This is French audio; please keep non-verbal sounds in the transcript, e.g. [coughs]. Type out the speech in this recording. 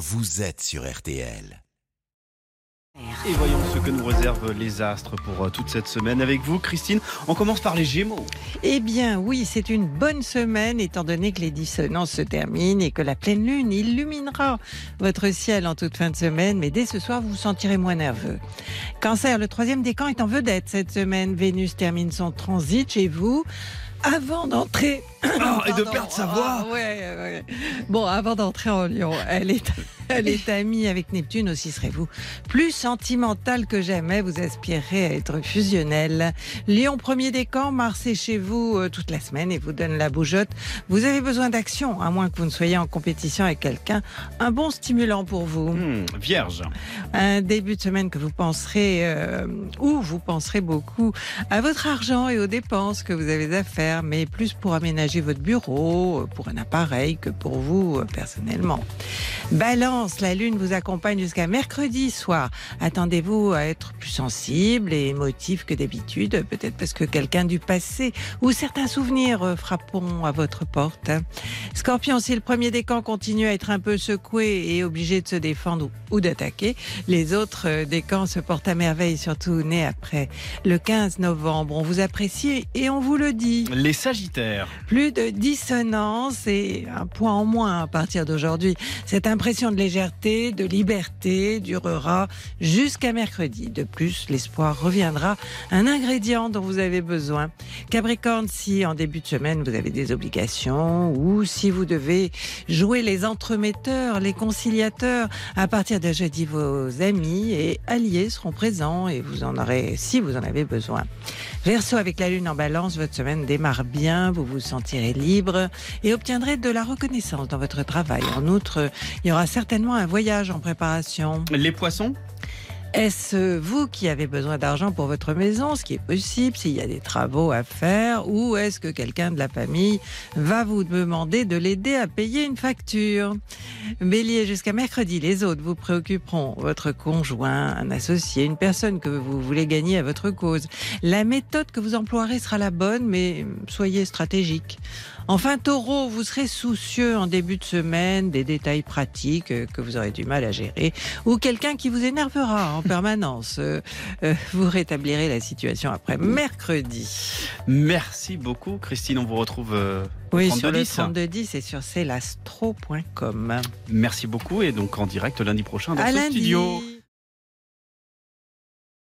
vous êtes sur RTL. Et voyons ce que nous réservent les astres pour euh, toute cette semaine avec vous, Christine. On commence par les Gémeaux. Eh bien, oui, c'est une bonne semaine étant donné que les dissonances se terminent et que la pleine lune illuminera votre ciel en toute fin de semaine. Mais dès ce soir, vous vous sentirez moins nerveux. Cancer, le troisième décan est en vedette cette semaine. Vénus termine son transit chez vous. Avant d'entrer. Ah, [coughs] et de perdre sa voix. Ah, ouais, ouais. Bon, avant d'entrer en Lyon, elle est, [laughs] elle est amie avec Neptune aussi, serez-vous. Plus sentimentale que jamais, vous aspirez à être fusionnel. Lyon, premier décan, Mars est chez vous euh, toute la semaine et vous donne la bougeotte. Vous avez besoin d'action, à moins que vous ne soyez en compétition avec quelqu'un. Un bon stimulant pour vous. Hmm, vierge. Un début de semaine que vous penserez, euh, ou vous penserez beaucoup à votre argent et aux dépenses que vous avez à faire, mais plus pour aménager votre bureau, pour un appareil que pour vous euh, personnellement. Balance, la lune vous accompagne jusqu'à mercredi soir. Attendez-vous à être plus sensible et émotif que d'habitude, peut-être parce que quelqu'un du passé ou certains souvenirs euh, frapperont à votre porte. Scorpion, si le premier décan continue à être un peu secoué et obligé de se défendre ou- ou d'attaquer, les autres euh, décans se portent à merveille, surtout nés après le 15 novembre. On vous apprécie et on vous le dit. Les Sagittaires. Plus de dissonance et un point en moins à partir d'aujourd'hui. Cette impression de légèreté, de liberté durera jusqu'à mercredi. De plus, l'espoir reviendra, un ingrédient dont vous avez besoin. Capricorne, si en début de semaine vous avez des obligations ou si vous devez jouer les entremetteurs, les conciliateurs, à partir de jeudi, vos amis et alliés seront présents et vous en aurez, si vous en avez besoin. Verseau, avec la lune en balance, votre semaine démarre bien, vous vous sentirez libre et obtiendrez de la reconnaissance dans votre travail. En outre, il y aura certainement un voyage en préparation. Les Poissons? Est-ce vous qui avez besoin d'argent pour votre maison, ce qui est possible s'il y a des travaux à faire, ou est-ce que quelqu'un de la famille va vous demander de l'aider à payer une facture? Bélier, jusqu'à mercredi, les autres vous préoccuperont, votre conjoint, un associé, une personne que vous voulez gagner à votre cause. La méthode que vous emploierez sera la bonne, mais soyez stratégique. Enfin, taureau, vous serez soucieux en début de semaine des détails pratiques que vous aurez du mal à gérer, ou quelqu'un qui vous énervera en permanence. Euh, euh, vous rétablirez la situation après mercredi. Merci beaucoup, Christine. On vous retrouve euh, Oui, 32 sur le 10. 3210 et sur celastro.com. Merci beaucoup et donc en direct lundi prochain dans À ce lundi. studio.